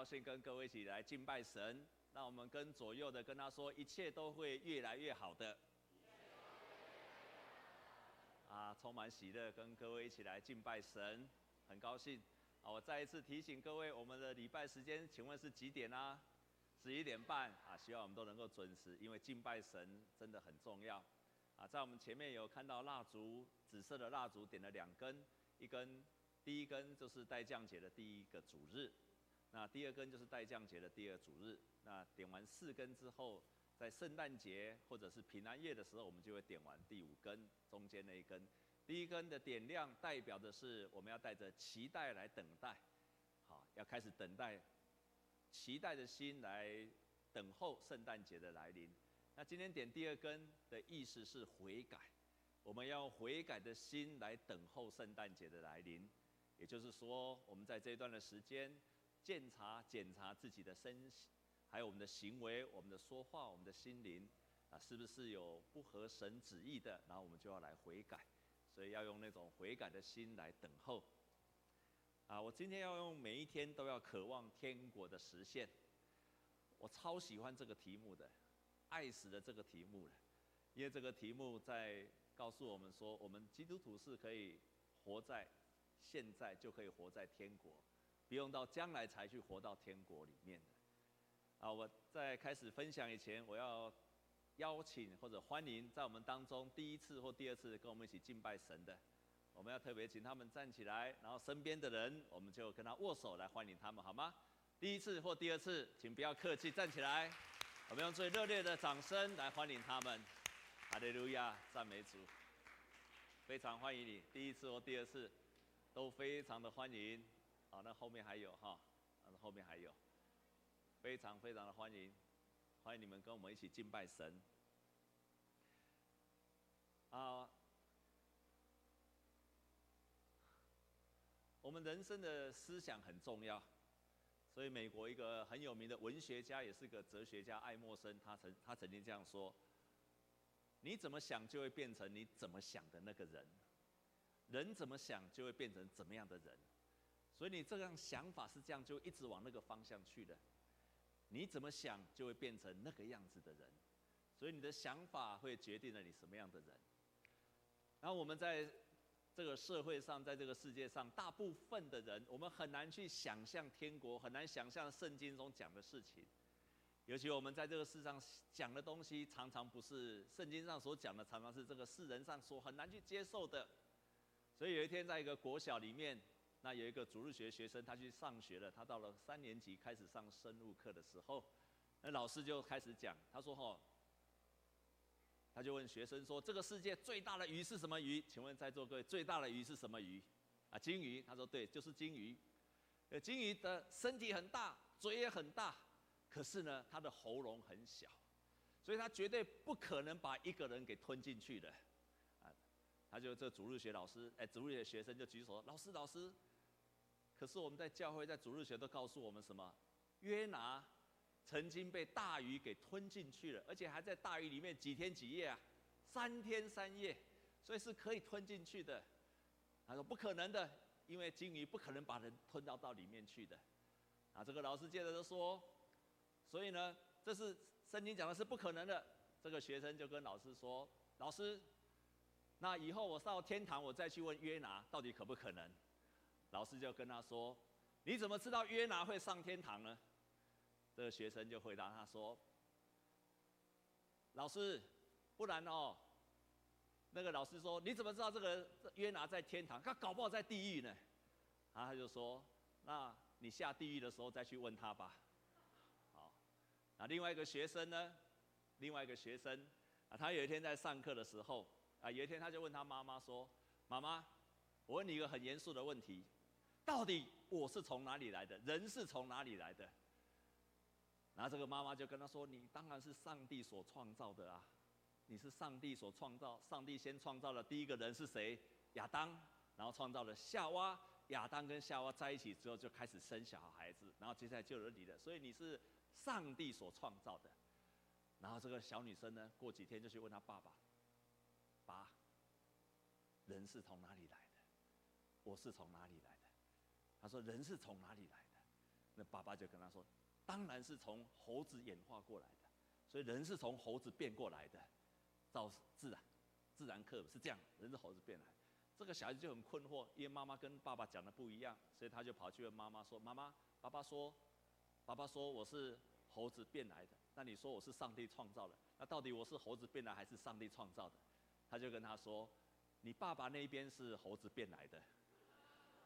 高兴跟各位一起来敬拜神。那我们跟左右的跟他说，一切都会越来越好的。啊，充满喜乐，跟各位一起来敬拜神，很高兴。啊，我再一次提醒各位，我们的礼拜时间，请问是几点啊？十一点半。啊，希望我们都能够准时，因为敬拜神真的很重要。啊，在我们前面有看到蜡烛，紫色的蜡烛点了两根，一根，第一根就是待降解的第一个主日，那第二根就是待降节的第二主日。那点完四根之后，在圣诞节或者是平安夜的时候，我们就会点完第五根，中间那一根。第一根的点亮代表的是我们要带着期待来等待，好，要开始等待，期待的心来等候圣诞节的来临。那今天点第二根的意思是悔改，我们要悔改的心来等候圣诞节的来临。也就是说，我们在这一段的时间，检查检查自己的身。还有我们的行为、我们的说话、我们的心灵，啊，是不是有不合神旨意的？然后我们就要来悔改，所以要用那种悔改的心来等候。啊，我今天要用每一天都要渴望天国的实现。我超喜欢这个题目的，爱死了这个题目了，因为这个题目在告诉我们说，我们基督徒是可以活在现在就可以活在天国，不用到将来才去活到天国里面的。啊，我在开始分享以前，我要邀请或者欢迎在我们当中第一次或第二次跟我们一起敬拜神的，我们要特别请他们站起来，然后身边的人我们就跟他握手来欢迎他们，好吗？第一次或第二次，请不要客气，站起来，我们用最热烈的掌声来欢迎他们。哈利路亚，赞美主，非常欢迎你，第一次或第二次都非常的欢迎。好，那后面还有哈，那后面还有。非常非常的欢迎，欢迎你们跟我们一起敬拜神。啊，我们人生的思想很重要，所以美国一个很有名的文学家，也是个哲学家爱默生，他曾他曾经这样说：你怎么想，就会变成你怎么想的那个人；人怎么想，就会变成怎么样的人。所以你这样想法是这样，就一直往那个方向去的。你怎么想，就会变成那个样子的人，所以你的想法会决定了你什么样的人。然后我们在这个社会上，在这个世界上，大部分的人，我们很难去想象天国，很难想象圣经中讲的事情。尤其我们在这个世上讲的东西，常常不是圣经上所讲的，常常是这个世人上所很难去接受的。所以有一天，在一个国小里面。那有一个主日学学生，他去上学了。他到了三年级开始上生物课的时候，那老师就开始讲。他说：“吼，他就问学生说，这个世界最大的鱼是什么鱼？请问在座各位，最大的鱼是什么鱼？啊，鲸鱼。他说对，就是鲸鱼。呃，鲸鱼的身体很大，嘴也很大，可是呢，它的喉咙很小，所以它绝对不可能把一个人给吞进去的。啊，他就这主日学老师，哎，主日学学生就举手，老师，老师。”可是我们在教会，在主日学都告诉我们什么？约拿曾经被大鱼给吞进去了，而且还在大鱼里面几天几夜啊，三天三夜，所以是可以吞进去的。他说不可能的，因为鲸鱼不可能把人吞到到里面去的。啊，这个老师接着就说，所以呢，这是圣经讲的是不可能的。这个学生就跟老师说，老师，那以后我上天堂，我再去问约拿到底可不可能？老师就跟他说：“你怎么知道约拿会上天堂呢？”这个学生就回答他说：“老师，不然哦。”那个老师说：“你怎么知道这个约拿在天堂？他搞不好在地狱呢。”然后他就说：“那你下地狱的时候再去问他吧。”好，那另外一个学生呢？另外一个学生啊，他有一天在上课的时候啊，有一天他就问他妈妈说：“妈妈，我问你一个很严肃的问题。”到底我是从哪里来的？人是从哪里来的？然后这个妈妈就跟他说：“你当然是上帝所创造的啊！你是上帝所创造，上帝先创造了第一个人是谁？亚当，然后创造了夏娃。亚当跟夏娃在一起之后，就开始生小孩子，然后接下来就有你的。所以你是上帝所创造的。然后这个小女生呢，过几天就去问她爸爸：爸，人是从哪里来的？我是从哪里来？”他说：“人是从哪里来的？”那爸爸就跟他说：“当然是从猴子演化过来的，所以人是从猴子变过来的。照自然，自然课是这样，人是猴子变来。这个小孩子就很困惑，因为妈妈跟爸爸讲的不一样，所以他就跑去问妈妈说：‘妈妈，爸爸说，爸爸说我是猴子变来的，那你说我是上帝创造的，那到底我是猴子变来还是上帝创造的？’他就跟他说：‘你爸爸那边是猴子变来的。’”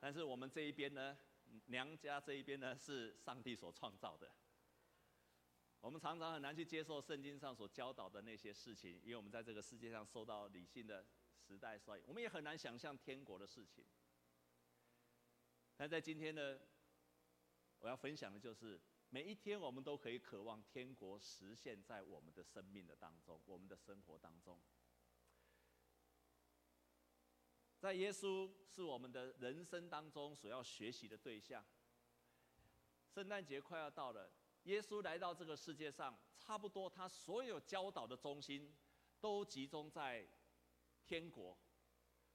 但是我们这一边呢，娘家这一边呢，是上帝所创造的。我们常常很难去接受圣经上所教导的那些事情，因为我们在这个世界上受到理性的时代所以，我们也很难想象天国的事情。但在今天呢，我要分享的就是，每一天我们都可以渴望天国实现在我们的生命的当中，我们的生活当中。在耶稣是我们的人生当中所要学习的对象。圣诞节快要到了，耶稣来到这个世界上，差不多他所有教导的中心都集中在天国，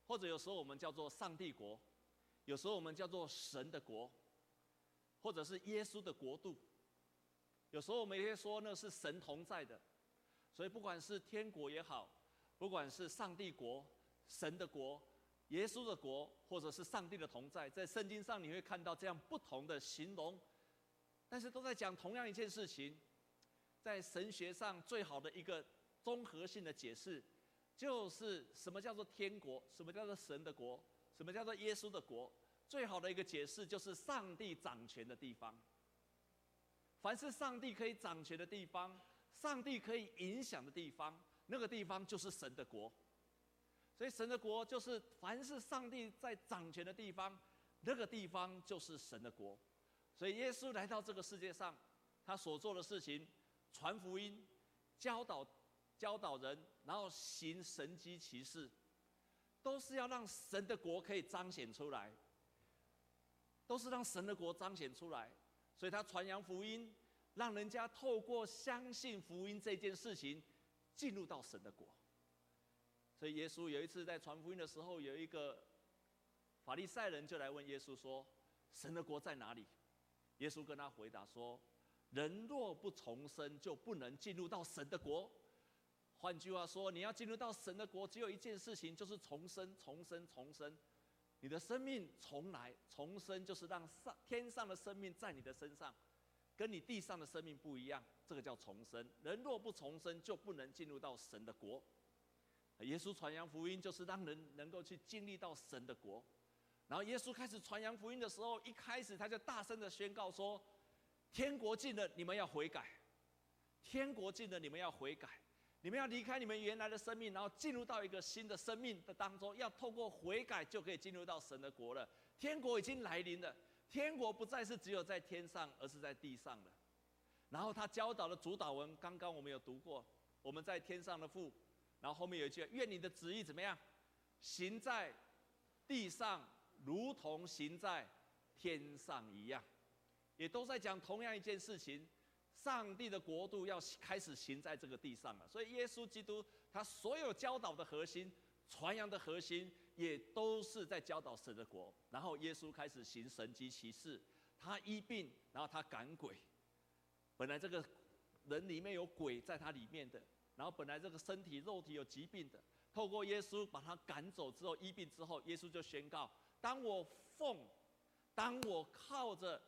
或者有时候我们叫做上帝国，有时候我们叫做神的国，或者是耶稣的国度。有时候我们也会说那是神同在的，所以不管是天国也好，不管是上帝国、神的国。耶稣的国，或者是上帝的同在，在圣经上你会看到这样不同的形容，但是都在讲同样一件事情。在神学上最好的一个综合性的解释，就是什么叫做天国，什么叫做神的国，什么叫做耶稣的国。最好的一个解释就是上帝掌权的地方。凡是上帝可以掌权的地方，上帝可以影响的地方，那个地方就是神的国。所以神的国就是凡是上帝在掌权的地方，那个地方就是神的国。所以耶稣来到这个世界上，他所做的事情，传福音、教导、教导人，然后行神迹奇事，都是要让神的国可以彰显出来，都是让神的国彰显出来。所以他传扬福音，让人家透过相信福音这件事情，进入到神的国。所以耶稣有一次在传福音的时候，有一个法利赛人就来问耶稣说：“神的国在哪里？”耶稣跟他回答说：“人若不重生，就不能进入到神的国。”换句话说，你要进入到神的国，只有一件事情，就是重生、重生、重生。你的生命重来、重生，就是让上天上的生命在你的身上，跟你地上的生命不一样。这个叫重生。人若不重生，就不能进入到神的国。耶稣传扬福音，就是让人能够去经历到神的国。然后耶稣开始传扬福音的时候，一开始他就大声的宣告说：“天国近了，你们要悔改；天国近了，你们要悔改。你们要离开你们原来的生命，然后进入到一个新的生命的当中。要透过悔改，就可以进入到神的国了。天国已经来临了，天国不再是只有在天上，而是在地上了。然后他教导的主祷文，刚刚我们有读过，我们在天上的父。”然后后面有一句：“愿你的旨意怎么样，行在地上，如同行在天上一样。”也都在讲同样一件事情：上帝的国度要开始行在这个地上了。所以耶稣基督他所有教导的核心、传扬的核心，也都是在教导神的国。然后耶稣开始行神迹奇事，他医病，然后他赶鬼。本来这个人里面有鬼在他里面的。然后本来这个身体肉体有疾病的，透过耶稣把他赶走之后，医病之后，耶稣就宣告：当我奉，当我靠着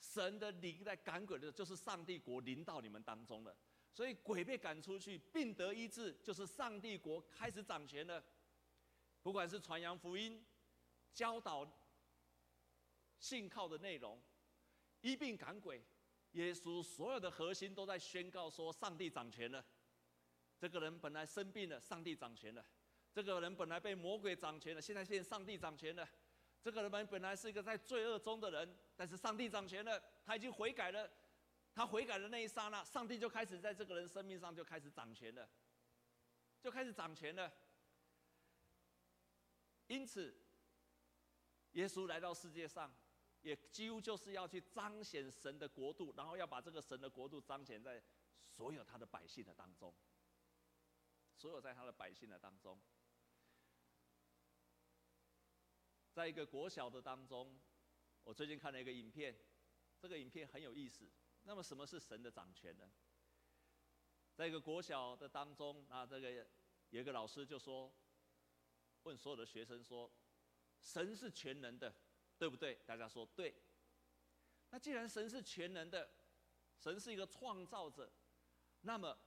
神的灵在赶鬼的时候，就是上帝国临到你们当中了。所以鬼被赶出去，病得医治，就是上帝国开始掌权了。不管是传扬福音、教导、信靠的内容、医病赶鬼，耶稣所有的核心都在宣告说：上帝掌权了。这个人本来生病了，上帝掌权了；这个人本来被魔鬼掌权了，现在现上帝掌权了；这个人本来是一个在罪恶中的人，但是上帝掌权了，他已经悔改了。他悔改的那一刹那，上帝就开始在这个人生命上就开始掌权了，就开始掌权了。因此，耶稣来到世界上，也几乎就是要去彰显神的国度，然后要把这个神的国度彰显在所有他的百姓的当中。所有在他的百姓的当中，在一个国小的当中，我最近看了一个影片，这个影片很有意思。那么什么是神的掌权呢？在一个国小的当中，那这个有一个老师就说，问所有的学生说：“神是全能的，对不对？”大家说对。那既然神是全能的，神是一个创造者，那么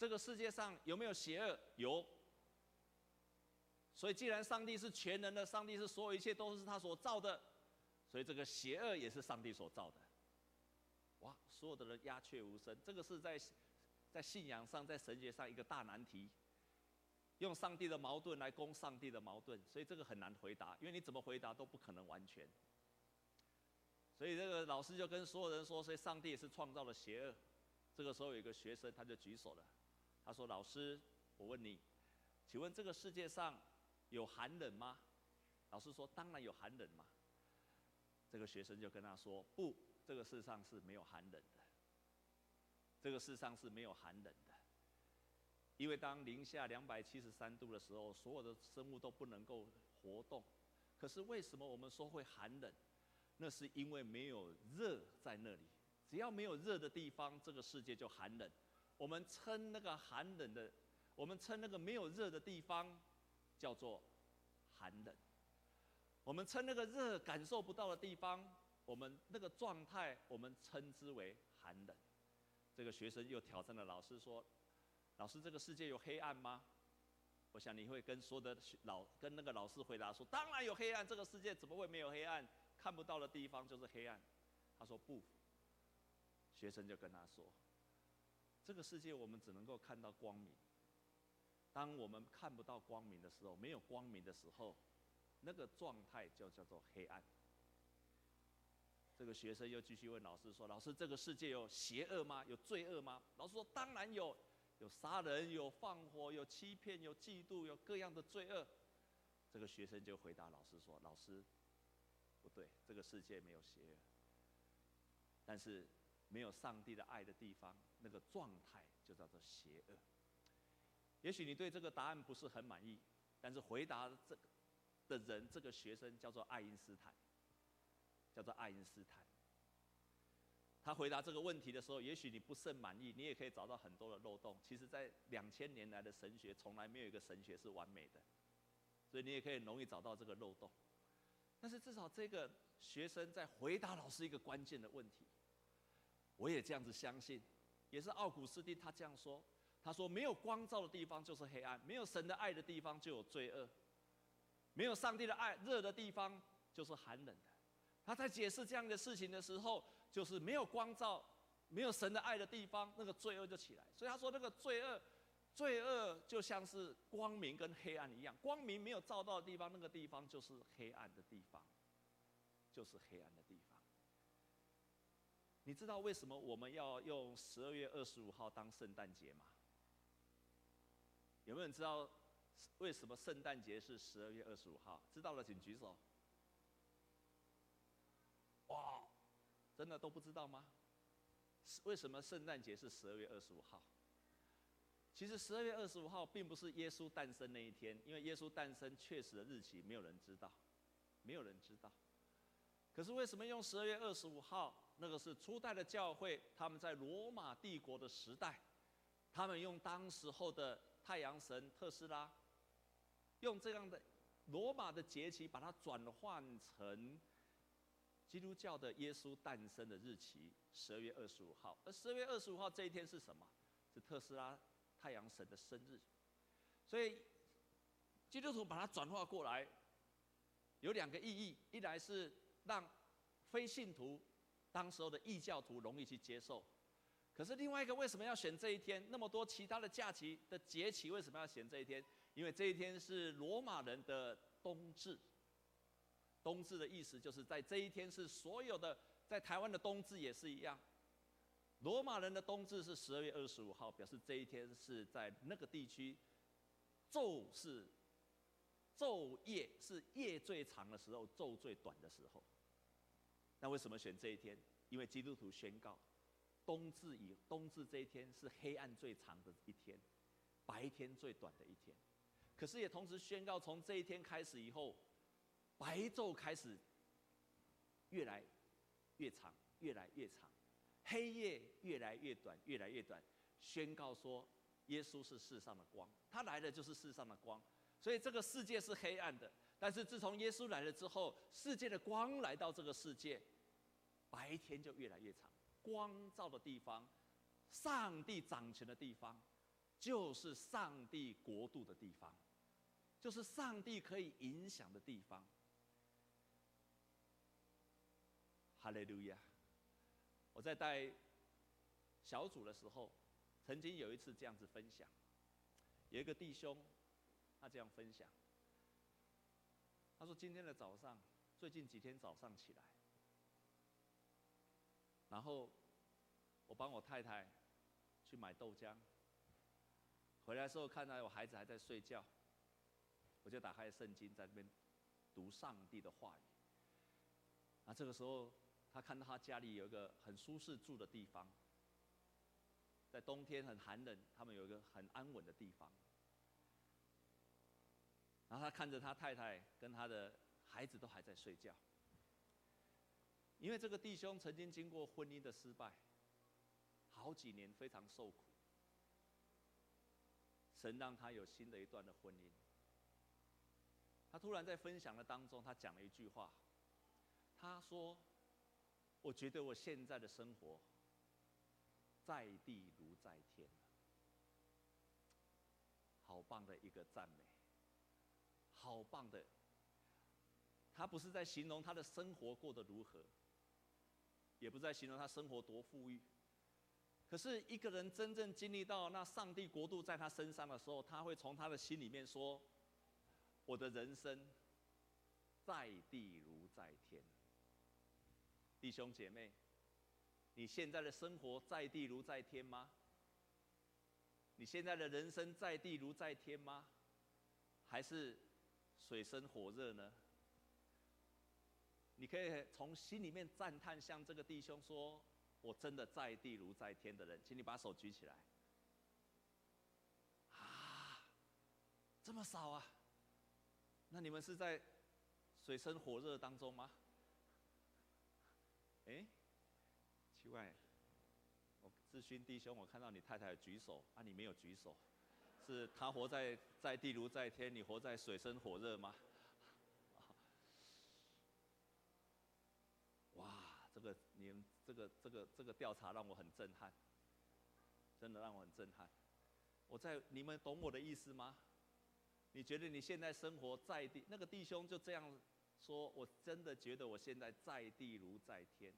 这个世界上有没有邪恶？有。所以既然上帝是全能的，上帝是所有一切都是他所造的，所以这个邪恶也是上帝所造的。哇，所有的人鸦雀无声。这个是在在信仰上，在神学上一个大难题，用上帝的矛盾来攻上帝的矛盾，所以这个很难回答，因为你怎么回答都不可能完全。所以这个老师就跟所有人说，所以上帝也是创造了邪恶。这个时候有一个学生他就举手了，他说：“老师，我问你，请问这个世界上有寒冷吗？”老师说：“当然有寒冷嘛。”这个学生就跟他说：“不。”这个世上是没有寒冷的，这个世上是没有寒冷的，因为当零下两百七十三度的时候，所有的生物都不能够活动。可是为什么我们说会寒冷？那是因为没有热在那里。只要没有热的地方，这个世界就寒冷。我们称那个寒冷的，我们称那个没有热的地方叫做寒冷。我们称那个热感受不到的地方。我们那个状态，我们称之为寒冷。这个学生又挑战了老师说：“老师，这个世界有黑暗吗？”我想你会跟说的老跟那个老师回答说：“当然有黑暗，这个世界怎么会没有黑暗？看不到的地方就是黑暗。”他说：“不。”学生就跟他说：“这个世界我们只能够看到光明。当我们看不到光明的时候，没有光明的时候，那个状态就叫做黑暗。”这个学生又继续问老师说：“老师，这个世界有邪恶吗？有罪恶吗？”老师说：“当然有，有杀人，有放火，有欺骗，有嫉妒，有各样的罪恶。”这个学生就回答老师说：“老师，不对，这个世界没有邪恶，但是没有上帝的爱的地方，那个状态就叫做邪恶。也许你对这个答案不是很满意，但是回答这个的人，这个学生叫做爱因斯坦。”叫做爱因斯坦，他回答这个问题的时候，也许你不甚满意，你也可以找到很多的漏洞。其实，在两千年来的神学，从来没有一个神学是完美的，所以你也可以容易找到这个漏洞。但是至少这个学生在回答老师一个关键的问题，我也这样子相信，也是奥古斯丁他这样说，他说没有光照的地方就是黑暗，没有神的爱的地方就有罪恶，没有上帝的爱热的地方就是寒冷的。他在解释这样的事情的时候，就是没有光照、没有神的爱的地方，那个罪恶就起来。所以他说，那个罪恶，罪恶就像是光明跟黑暗一样，光明没有照到的地方，那个地方就是黑暗的地方，就是黑暗的。你知道为什么我们要用十二月二十五号当圣诞节吗？有没有人知道为什么圣诞节是十二月二十五号？知道了请举手。哇，真的都不知道吗？为什么圣诞节是十二月二十五号？其实十二月二十五号并不是耶稣诞生那一天，因为耶稣诞生确实的日期没有人知道，没有人知道。可是为什么用十二月二十五号？那个是初代的教会，他们在罗马帝国的时代，他们用当时候的太阳神特斯拉，用这样的罗马的节期把它转换成。基督教的耶稣诞生的日期，十二月二十五号。而十二月二十五号这一天是什么？是特斯拉太阳神的生日。所以基督徒把它转化过来，有两个意义：一来是让非信徒、当时候的异教徒容易去接受；可是另外一个，为什么要选这一天？那么多其他的假期的节期，为什么要选这一天？因为这一天是罗马人的冬至。冬至的意思就是在这一天是所有的，在台湾的冬至也是一样。罗马人的冬至是十二月二十五号，表示这一天是在那个地区昼是昼夜是夜最长的时候，昼最短的时候。那为什么选这一天？因为基督徒宣告，冬至以冬至这一天是黑暗最长的一天，白天最短的一天。可是也同时宣告，从这一天开始以后。白昼开始越来越长，越来越长，黑夜越来越短，越来越短，宣告说耶稣是世上的光，他来的就是世上的光。所以这个世界是黑暗的，但是自从耶稣来了之后，世界的光来到这个世界，白天就越来越长。光照的地方，上帝掌权的地方，就是上帝国度的地方，就是上帝可以影响的地方。哈利路亚！我在带小组的时候，曾经有一次这样子分享，有一个弟兄。他这样分享，他说：“今天的早上，最近几天早上起来，然后我帮我太太去买豆浆，回来时候看到我孩子还在睡觉，我就打开圣经在那边读上帝的话语。那这个时候，他看到他家里有一个很舒适住的地方，在冬天很寒冷，他们有一个很安稳的地方。”然后他看着他太太跟他的孩子都还在睡觉，因为这个弟兄曾经经过婚姻的失败，好几年非常受苦。神让他有新的一段的婚姻。他突然在分享的当中，他讲了一句话，他说：“我觉得我现在的生活，在地如在天。”好棒的一个赞美。好棒的，他不是在形容他的生活过得如何，也不是在形容他生活多富裕。可是一个人真正经历到那上帝国度在他身上的时候，他会从他的心里面说：“我的人生在地如在天。”弟兄姐妹，你现在的生活在地如在天吗？你现在的人生在地如在天吗？还是？水深火热呢？你可以从心里面赞叹，向这个弟兄说：“我真的在地如在天的人，请你把手举起来。”啊，这么少啊？那你们是在水深火热当中吗？哎，奇怪，我志勋弟兄，我看到你太太举手，啊，你没有举手。是他活在在地如在天，你活在水深火热吗？哇，这个你们这个这个这个调查让我很震撼，真的让我很震撼。我在你们懂我的意思吗？你觉得你现在生活在地，那个弟兄就这样说，我真的觉得我现在在地如在天，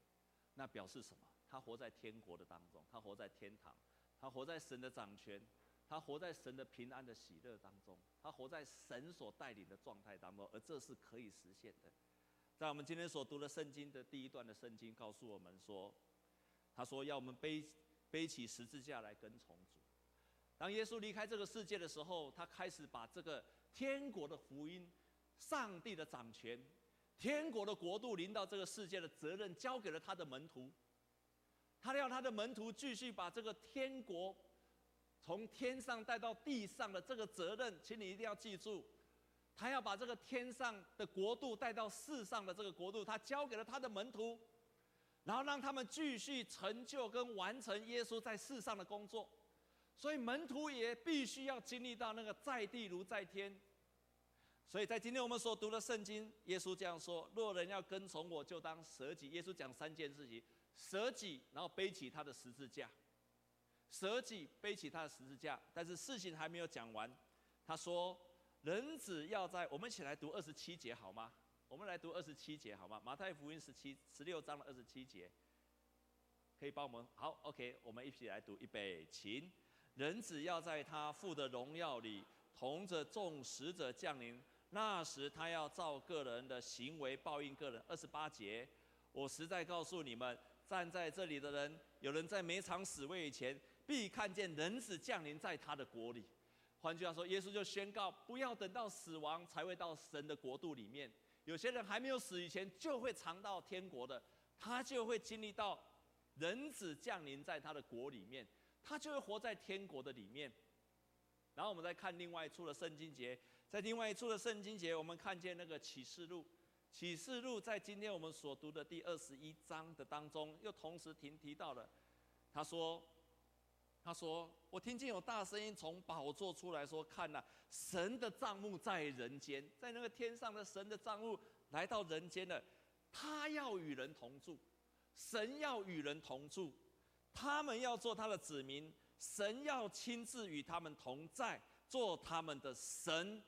那表示什么？他活在天国的当中，他活在天堂，他活在神的掌权。他活在神的平安的喜乐当中，他活在神所带领的状态当中，而这是可以实现的。在我们今天所读的圣经的第一段的圣经告诉我们说，他说要我们背背起十字架来跟从主。当耶稣离开这个世界的时候，他开始把这个天国的福音、上帝的掌权、天国的国度临到这个世界的责任交给了他的门徒。他要他的门徒继续把这个天国。从天上带到地上的这个责任，请你一定要记住，他要把这个天上的国度带到世上的这个国度，他交给了他的门徒，然后让他们继续成就跟完成耶稣在世上的工作。所以门徒也必须要经历到那个在地如在天。所以在今天我们所读的圣经，耶稣这样说：若人要跟从我，就当舍己。耶稣讲三件事情：舍己，然后背起他的十字架。舍己背起他的十字架，但是事情还没有讲完。他说：“人子要在……我们一起来读二十七节好吗？我们来读二十七节好吗？马太福音十七十六章的二十七节，可以帮我们好？OK，我们一起来读预备，请。人子要在他父的荣耀里，同着众使者降临。那时他要照个人的行为报应个人。二十八节，我实在告诉你们，站在这里的人，有人在没尝死味以前。”必看见人子降临在他的国里。换句话说，耶稣就宣告：不要等到死亡才会到神的国度里面。有些人还没有死以前，就会尝到天国的，他就会经历到人子降临在他的国里面，他就会活在天国的里面。然后我们再看另外一处的圣经节，在另外一处的圣经节，我们看见那个启示录，启示录在今天我们所读的第二十一章的当中，又同时提提到了，他说：“他说，我听见有大声音从宝座出来说，看哪，神的帐幕在人间，在那个天上的神的帐幕来到人间了，他要与人同住，神要与人同住，他们要做他的子民，神要亲自与他们同在，做他们的神。”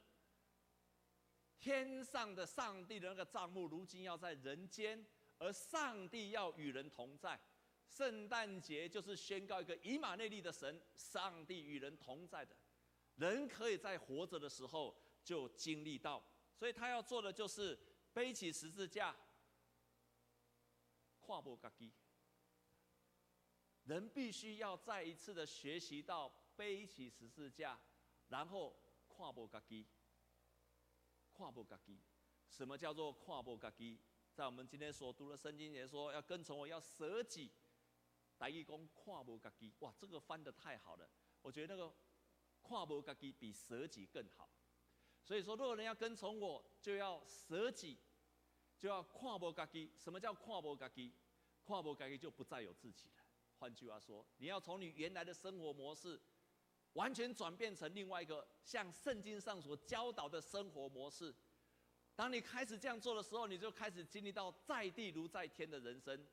天上的上帝的那个帐幕，如今要在人间，而上帝要与人同在。圣诞节就是宣告一个以马内利的神，上帝与人同在的，人可以在活着的时候就经历到。所以他要做的就是背起十字架，跨步嘎基。人必须要再一次的学习到背起十字架，然后跨步嘎基。跨步嘎基，什么叫做跨步嘎基？在我们今天所读的圣经也说，要跟从我，要舍己。台语讲跨步嘎基，哇，这个翻得太好了。我觉得那个跨步嘎基比舍己更好。所以说，如果人要跟从我，就要舍己，就要跨步嘎基。什么叫跨步嘎基？跨步嘎基就不再有自己了。换句话说，你要从你原来的生活模式。完全转变成另外一个像圣经上所教导的生活模式。当你开始这样做的时候，你就开始经历到在地如在天的人生。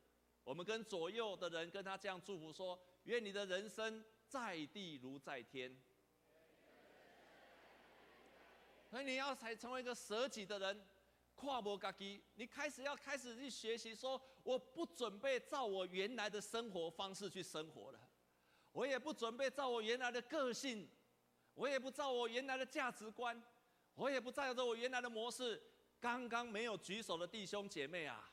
我们跟左右的人跟他这样祝福说：愿你的人生在地如在天。所以你要才成为一个舍己的人，跨步嘎基，你开始要开始去学习说：我不准备照我原来的生活方式去生活了。我也不准备照我原来的个性，我也不照我原来的价值观，我也不照着我原来的模式。刚刚没有举手的弟兄姐妹啊，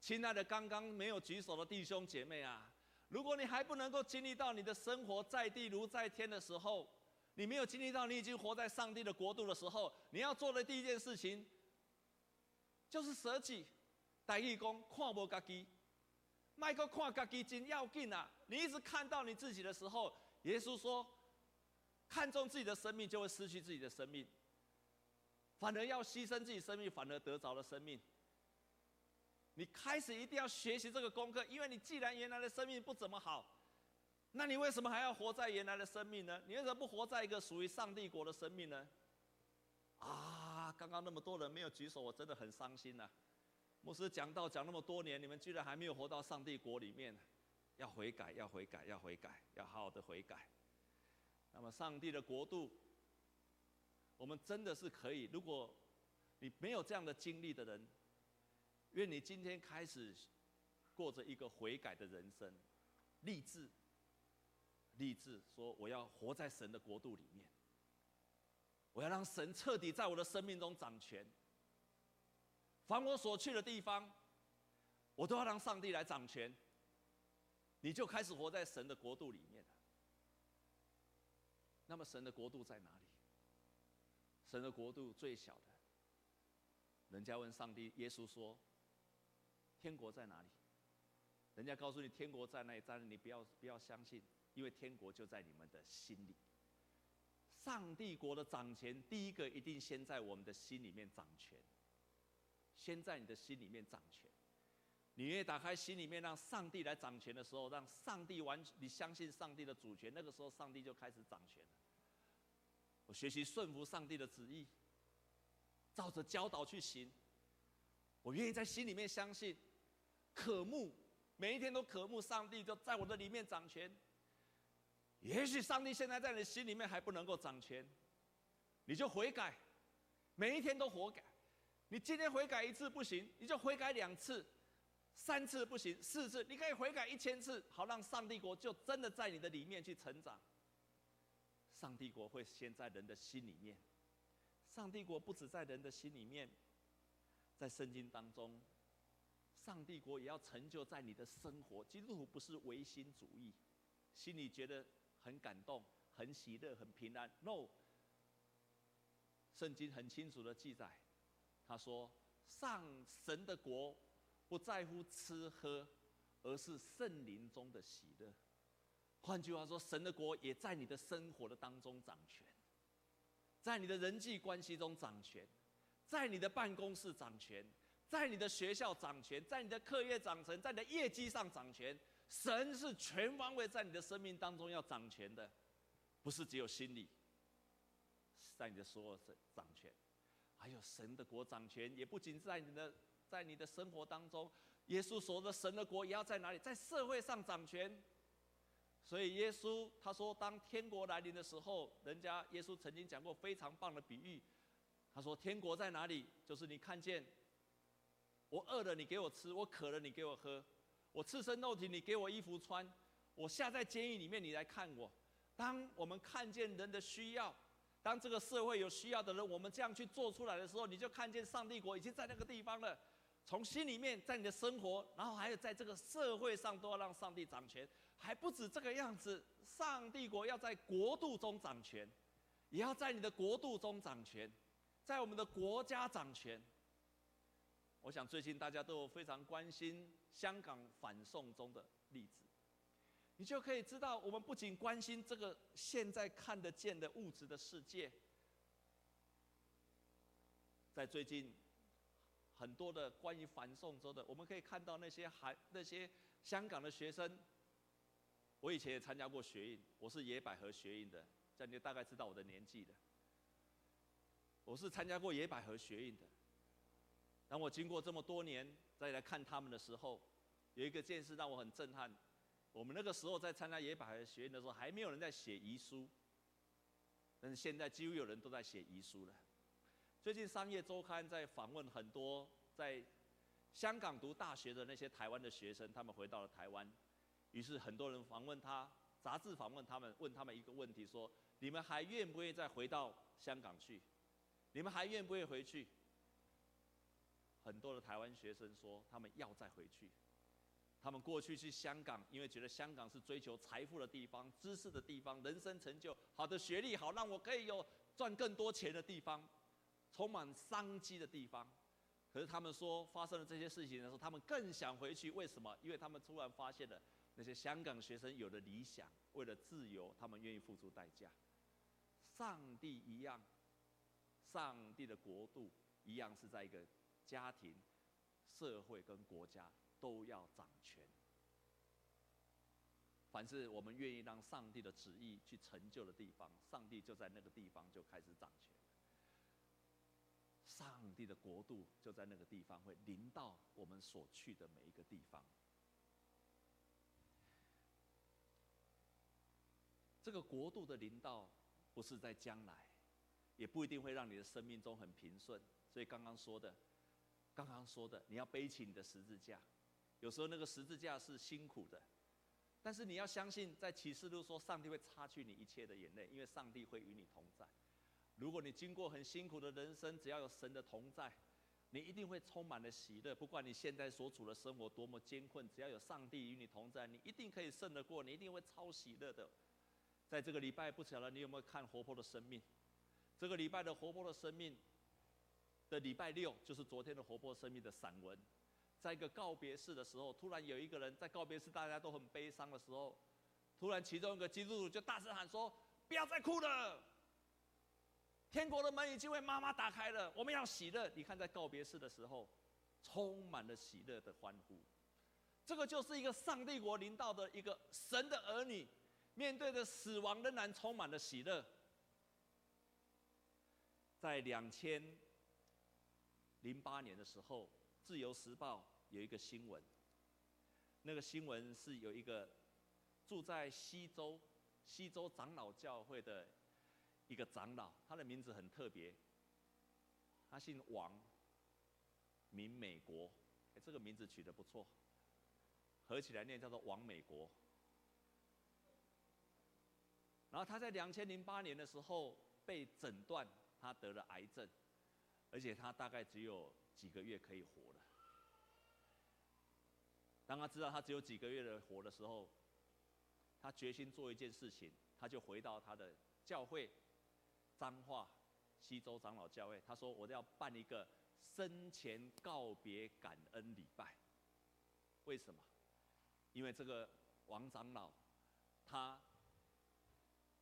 亲爱的，刚刚没有举手的弟兄姐妹啊，如果你还不能够经历到你的生活在地如在天的时候，你没有经历到你已经活在上帝的国度的时候，你要做的第一件事情，就是舍己，代义工，跨步家己。麦克跨格基金要紧啊！你一直看到你自己的时候，耶稣说：“看重自己的生命，就会失去自己的生命；反而要牺牲自己生命，反而得着了生命。”你开始一定要学习这个功课，因为你既然原来的生命不怎么好，那你为什么还要活在原来的生命呢？你为什么不活在一个属于上帝国的生命呢？啊！刚刚那么多人没有举手，我真的很伤心呐、牧师讲道讲那么多年，你们居然还没有活到上帝国里面，要悔改，要悔改，要悔改，要好好的悔改。那么上帝的国度，我们真的是可以。如果你没有这样的经历的人，愿你今天开始过着一个悔改的人生，立志，立志说我要活在神的国度里面，我要让神彻底在我的生命中掌权。凡我所去的地方，我都要让上帝来掌权。你就开始活在神的国度里面了。那么神的国度在哪里？神的国度最小的，人家问上帝，耶稣说：“天国在哪里？”人家告诉你天国在那里，但是你不要不要相信，因为天国就在你们的心里。上帝国的掌权，第一个一定先在我们的心里面掌权。先在你的心里面掌权，你愿意打开心里面，让上帝来掌权的时候，让上帝完，你相信上帝的主权，那个时候上帝就开始掌权了。我学习顺服上帝的旨意，照着教导去行。我愿意在心里面相信，渴慕，每一天都渴慕上帝就在我的里面掌权。也许上帝现在在你心里面还不能够掌权，你就悔改，每一天都悔改。你今天悔改一次不行，你就悔改两次、三次不行，四次，你可以悔改一千次，好让上帝国就真的在你的里面去成长。上帝国会先在人的心里面，上帝国不止在人的心里面，在圣经当中，上帝国也要成就在你的生活。基督徒不是唯心主义，心里觉得很感动、很喜乐、很平安。No，圣经很清楚的记载。他说：“上神的国不在乎吃喝，而是圣灵中的喜乐。换句话说，神的国也在你的生活的当中掌权，在你的人际关系中掌权，在你的办公室掌权，在你的学校掌权，在你的课业掌权，在你的业绩上掌权。神是全方位在你的生命当中要掌权的，不是只有心里，在你的所有掌权，还有神的国掌权，也不仅在你的在你的生活当中，耶稣说的神的国也要在哪里，在社会上掌权。所以耶稣他说，当天国来临的时候，人家耶稣曾经讲过非常棒的比喻，他说天国在哪里？就是你看见我饿了，你给我吃；我渴了，你给我喝。我赤身露体，你给我衣服穿；我下在监狱里面，你来看我。当我们看见人的需要，当这个社会有需要的人，我们这样去做出来的时候，你就看见上帝国已经在那个地方了。从心里面，在你的生活，然后还有在这个社会上，都要让上帝掌权。还不止这个样子，上帝国要在国度中掌权，也要在你的国度中掌权，在我们的国家掌权。我想最近大家都非常关心香港反送中的例子，你就可以知道，我们不仅关心这个现在看得见的物质的世界，在最近很多的关于反送中的，我们可以看到那些还那些香港的学生，我以前也参加过学运，我是野百合学运的，这样你就大概知道我的年纪了。我是参加过野百合学运的。当我经过这么多年再来看他们的时候，有一个件事让我很震撼。我们那个时候在参加野百合学院的时候，还没有人在写遗书，但是现在几乎有人都在写遗书了。最近商业周刊在访问很多在香港读大学的那些台湾的学生，他们回到了台湾，于是很多人访问他，杂志访问他们，问他们一个问题说：你们还愿不愿意再回到香港去？你们还愿不愿意回去？很多的台湾学生说，他们要再回去。他们过去去香港，因为觉得香港是追求财富的地方、知识的地方、人生成就、好的学历，好让我可以有赚更多钱的地方，充满商机的地方。可是他们说，发生了这些事情的时候，他们更想回去。为什么？因为他们突然发现了那些香港学生有的理想，为了自由，他们愿意付出代价。上帝一样，上帝的国度一样是在一个。家庭、社会跟国家都要掌权。凡是我们愿意让上帝的旨意去成就的地方，上帝就在那个地方就开始掌权。上帝的国度就在那个地方会临到我们所去的每一个地方。这个国度的临到不是在将来，也不一定会让你的生命中很平顺。所以刚刚说的。刚刚说的，你要背起你的十字架，有时候那个十字架是辛苦的，但是你要相信，在启示录说，上帝会擦去你一切的眼泪，因为上帝会与你同在。如果你经过很辛苦的人生，只要有神的同在，你一定会充满了喜乐。不管你现在所处的生活多么艰困，只要有上帝与你同在，你一定可以胜得过，你一定会超喜乐的。在这个礼拜，不晓得你有没有看《活泼的生命》？这个礼拜的《活泼的生命》。的礼拜六就是昨天的活泼生命的散文，在一个告别式的时候，突然有一个人在告别式，大家都很悲伤的时候，突然其中一个基督徒就大声喊说：“不要再哭了，天国的门已经为妈妈打开了，我们要喜乐。”你看，在告别式的时候，充满了喜乐的欢呼。这个就是一个上帝国临到的一个神的儿女，面对着死亡仍然充满了喜乐。在两千。零八年的时候，《自由时报》有一个新闻，那个新闻是有一个住在西州西州长老教会的一个长老，他的名字很特别，他姓王，名美国，这个名字取得不错，合起来念叫做王美国。然后他在两千零八年的时候被诊断，他得了癌症。而且他大概只有几个月可以活了。当他知道他只有几个月的活的时候，他决心做一件事情，他就回到他的教会，彰化西州长老教会。他说：“我要办一个生前告别感恩礼拜。”为什么？因为这个王长老，他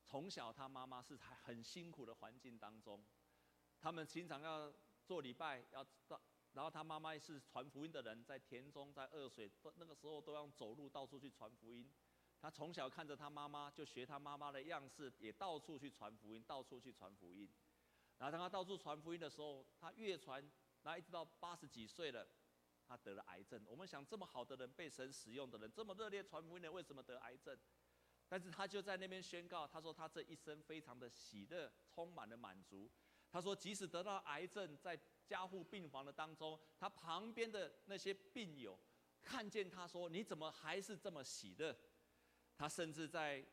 从小他妈妈是在很辛苦的环境当中。他们经常要做礼拜，要到然后他妈妈是传福音的人，在田中，在二水，都那个时候都要走路到处去传福音。他从小看着他妈妈，就学他妈妈的样式，也到处去传福音，到处去传福音。然后当他到处传福音的时候，他越传，那一直到八十几岁了，他得了癌症。我们想，这么好的人，被神使用的人，这么热烈传福音的人，为什么得癌症？但是他就在那边宣告，他说他这一生非常的喜乐，充满了满足。他说，即使得到癌症，在加护病房的当中，他旁边的那些病友看见他说：“你怎么还是这么喜乐？”他甚至在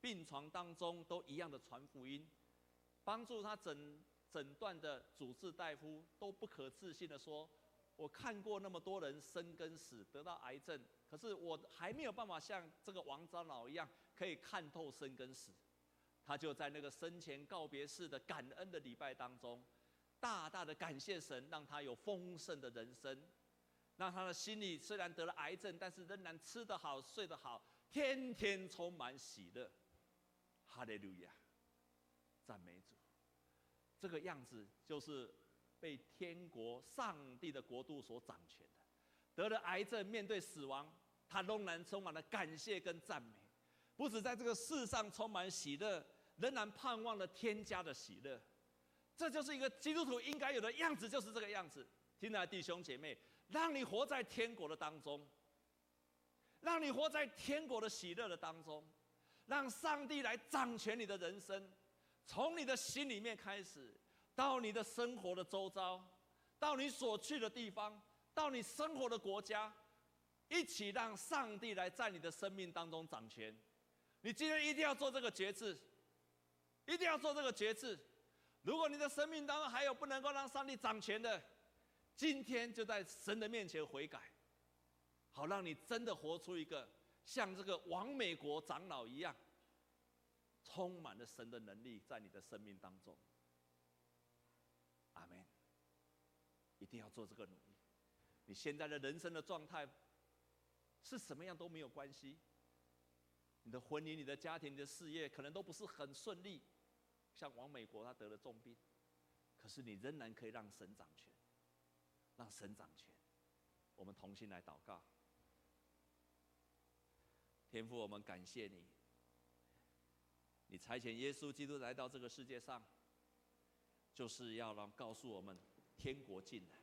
病床当中都一样的传福音，帮助他诊诊断的主治大夫都不可置信的说：“我看过那么多人生跟死，得到癌症，可是我还没有办法像这个王长老一样，可以看透生跟死。”他就在那个生前告别式的感恩的礼拜当中。大大的感谢神，让他有丰盛的人生，让他的心里虽然得了癌症，但是仍然吃得好、睡得好，天天充满喜乐。哈利路亚，赞美主。这个样子就是被天国、上帝的国度所掌权的。得了癌症，面对死亡，他仍然充满了感谢跟赞美，不止在这个世上充满喜乐，仍然盼望了天家的喜乐。这就是一个基督徒应该有的样子，就是这个样子。亲爱的弟兄姐妹，让你活在天国的当中，让你活在天国的喜乐的当中，让上帝来掌权你的人生，从你的心里面开始，到你的生活的周遭，到你所去的地方，到你生活的国家，一起让上帝来在你的生命当中掌权。你今天一定要做这个决志，一定要做这个决志。如果你的生命当中还有不能够让上帝掌权的，今天就在神的面前悔改，好让你真的活出一个像这个王美国长老一样，充满了神的能力在你的生命当中。阿门。一定要做这个努力。你现在的人生的状态是什么样都没有关系。你的婚姻、你的家庭、你的事业可能都不是很顺利。像王美国，他得了重病，可是你仍然可以让神掌权，让神掌权。我们同心来祷告，天父，我们感谢你，你差遣耶稣基督来到这个世界上，就是要让告诉我们天国近了，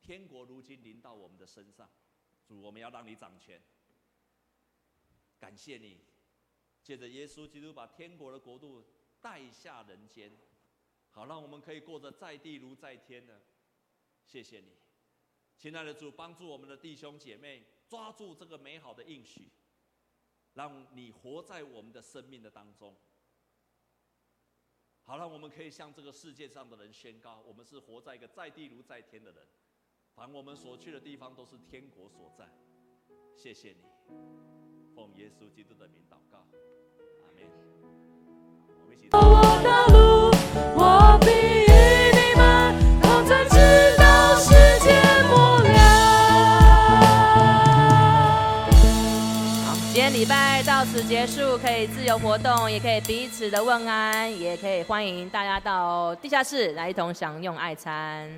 天国如今临到我们的身上，主，我们要让你掌权。感谢你，借着耶稣基督把天国的国度。带下人间，好让我们可以过着在地如在天的。谢谢你，亲爱的主，帮助我们的弟兄姐妹抓住这个美好的应许，让你活在我们的生命的当中。好让我们可以向这个世界上的人宣告，我们是活在一个在地如在天的人。凡我们所去的地方，都是天国所在。谢谢你，奉耶稣基督的名祷告，阿门。我的路，我必与你们同在，直到世界末了。好，今天礼拜到此结束，可以自由活动，也可以彼此的问安，也可以欢迎大家到地下室来一同享用爱餐。